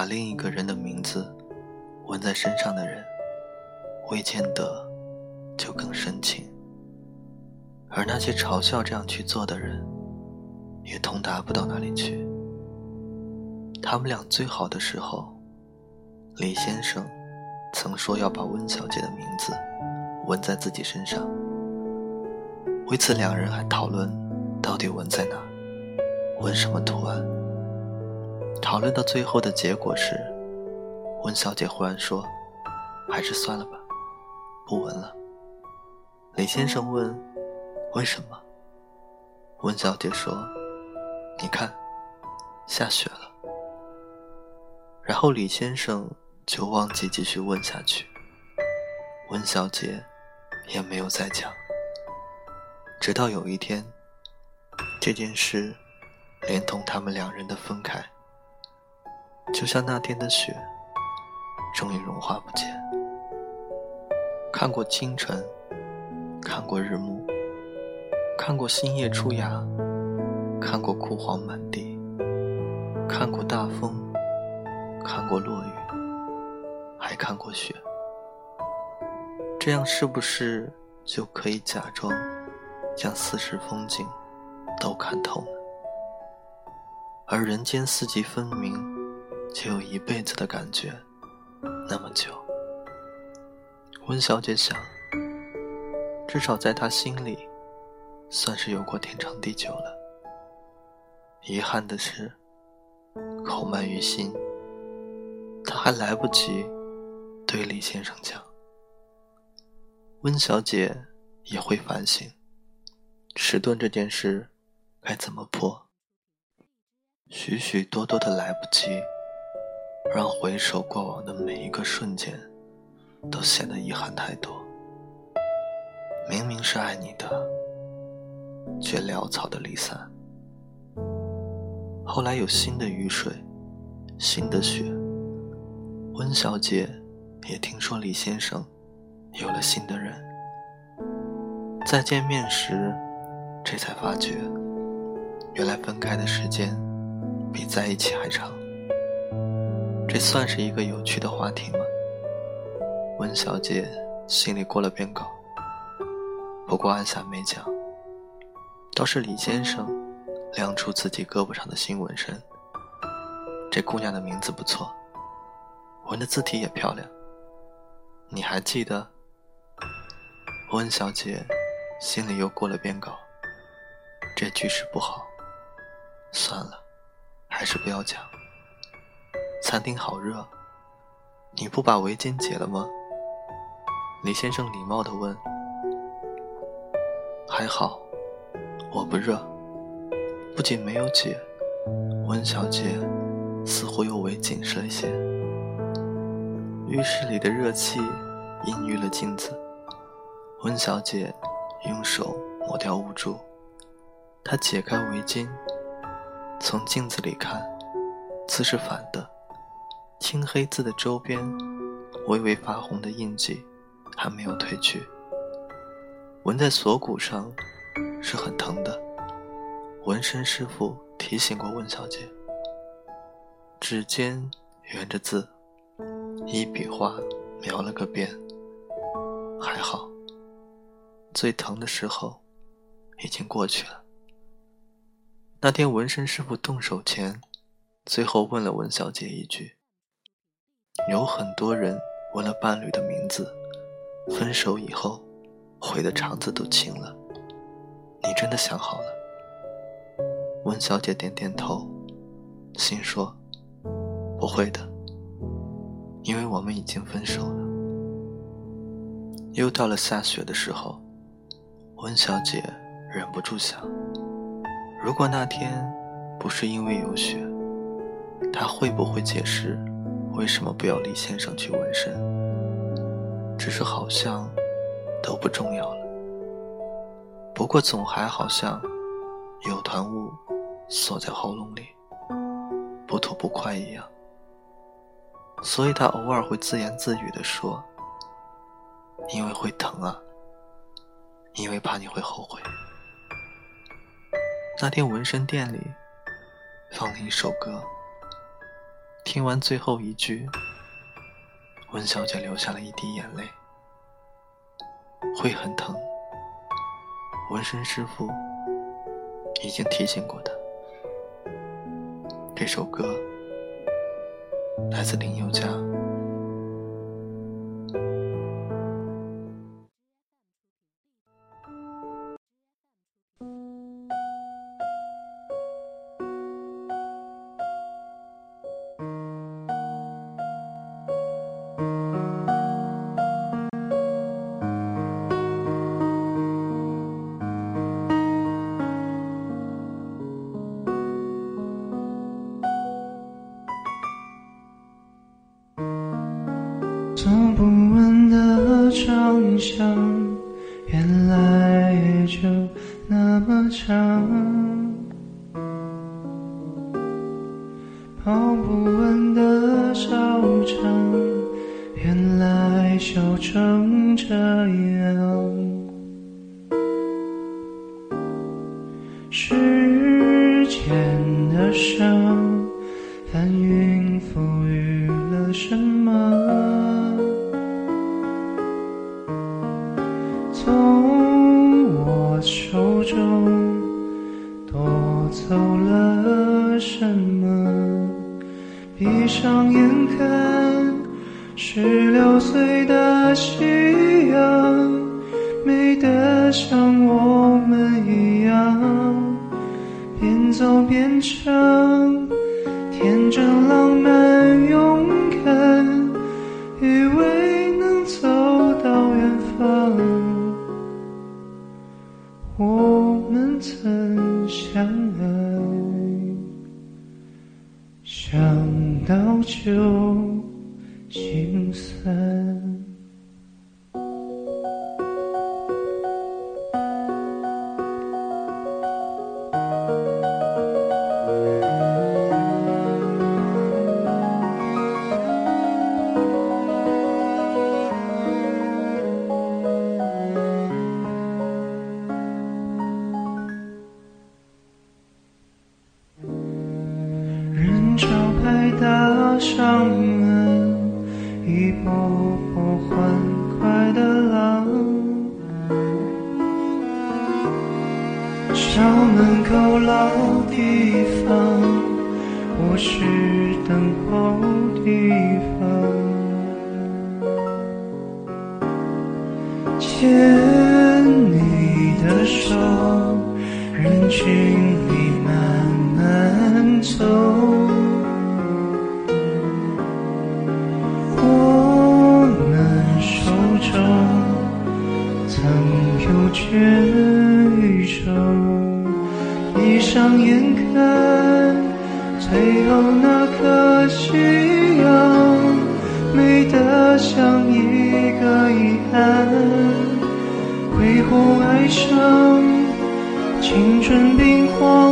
把另一个人的名字纹在身上的人，未见得就更深情；而那些嘲笑这样去做的人，也通达不到哪里去。他们俩最好的时候，李先生曾说要把温小姐的名字纹在自己身上。为此，两人还讨论到底纹在哪，纹什么图案。讨论到最后的结果是，温小姐忽然说：“还是算了吧，不纹了。”李先生问：“为什么？”温小姐说：“你看，下雪了。”然后李先生就忘记继续问下去，温小姐也没有再讲。直到有一天，这件事连同他们两人的分开，就像那天的雪，终于融化不见。看过清晨，看过日暮，看过新叶出芽，看过枯黄满地，看过大风。看过落雨，还看过雪，这样是不是就可以假装将四时风景都看透呢？而人间四季分明，就有一辈子的感觉那么久。温小姐想，至少在她心里，算是有过天长地久了。遗憾的是，口慢于心。他还来不及对李先生讲，温小姐也会反省迟钝这件事该怎么破。许许多多的来不及，让回首过往的每一个瞬间都显得遗憾太多。明明是爱你的，却潦草的离散。后来有新的雨水，新的雪。温小姐也听说李先生有了新的人，再见面时，这才发觉，原来分开的时间比在一起还长。这算是一个有趣的话题吗？温小姐心里过了遍稿，不过按下没讲。倒是李先生亮出自己胳膊上的新纹身，这姑娘的名字不错。纹的字体也漂亮，你还记得？温小姐心里又过了遍稿，这句式不好，算了，还是不要讲。餐厅好热，你不把围巾解了吗？李先生礼貌地问。还好，我不热。不仅没有解，温小姐似乎又围紧了些。浴室里的热气氤氲了镜子，温小姐用手抹掉污珠，她解开围巾，从镜子里看，字是反的，青黑字的周边微微发红的印记还没有褪去，纹在锁骨上是很疼的。纹身师傅提醒过温小姐，指尖圆着字。一笔画描了个遍，还好，最疼的时候已经过去了。那天纹身师傅动手前，最后问了温小姐一句：“有很多人为了伴侣的名字，分手以后悔的肠子都青了。你真的想好了？”温小姐点点头，心说：“不会的。”因为我们已经分手了。又到了下雪的时候，温小姐忍不住想：如果那天不是因为有雪，她会不会解释为什么不要李先生去纹身？只是好像都不重要了。不过总还好像有团雾锁在喉咙里，不吐不快一样。所以他偶尔会自言自语地说：“因为会疼啊，因为怕你会后悔。”那天纹身店里放了一首歌，听完最后一句，温小姐流下了一滴眼泪。会很疼，纹身师傅已经提醒过她。这首歌来自林宥嘉。走不完的长巷，原来也就那么长；跑不完的操场，原来修成这样。像我们一样，边走边唱，天真浪漫勇敢，以为能走到远方。我们曾相爱，想到就心酸。一波波欢快的浪。校门口老地方，我是等候地方。牵你的手，人群里慢慢走。全宇宙，闭上眼看，最后那颗夕阳，美得像一个遗憾。挥霍哀伤，青春冰荒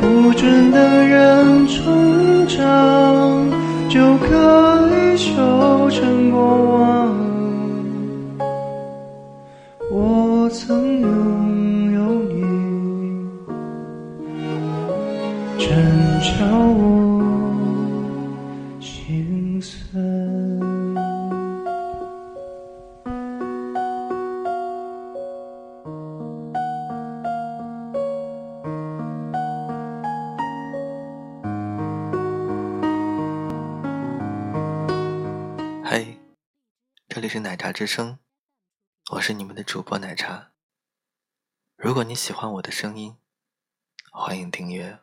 不准的人成长，就可以修成过往？嘿，这里是奶茶之声，我是你们的主播奶茶。如果你喜欢我的声音，欢迎订阅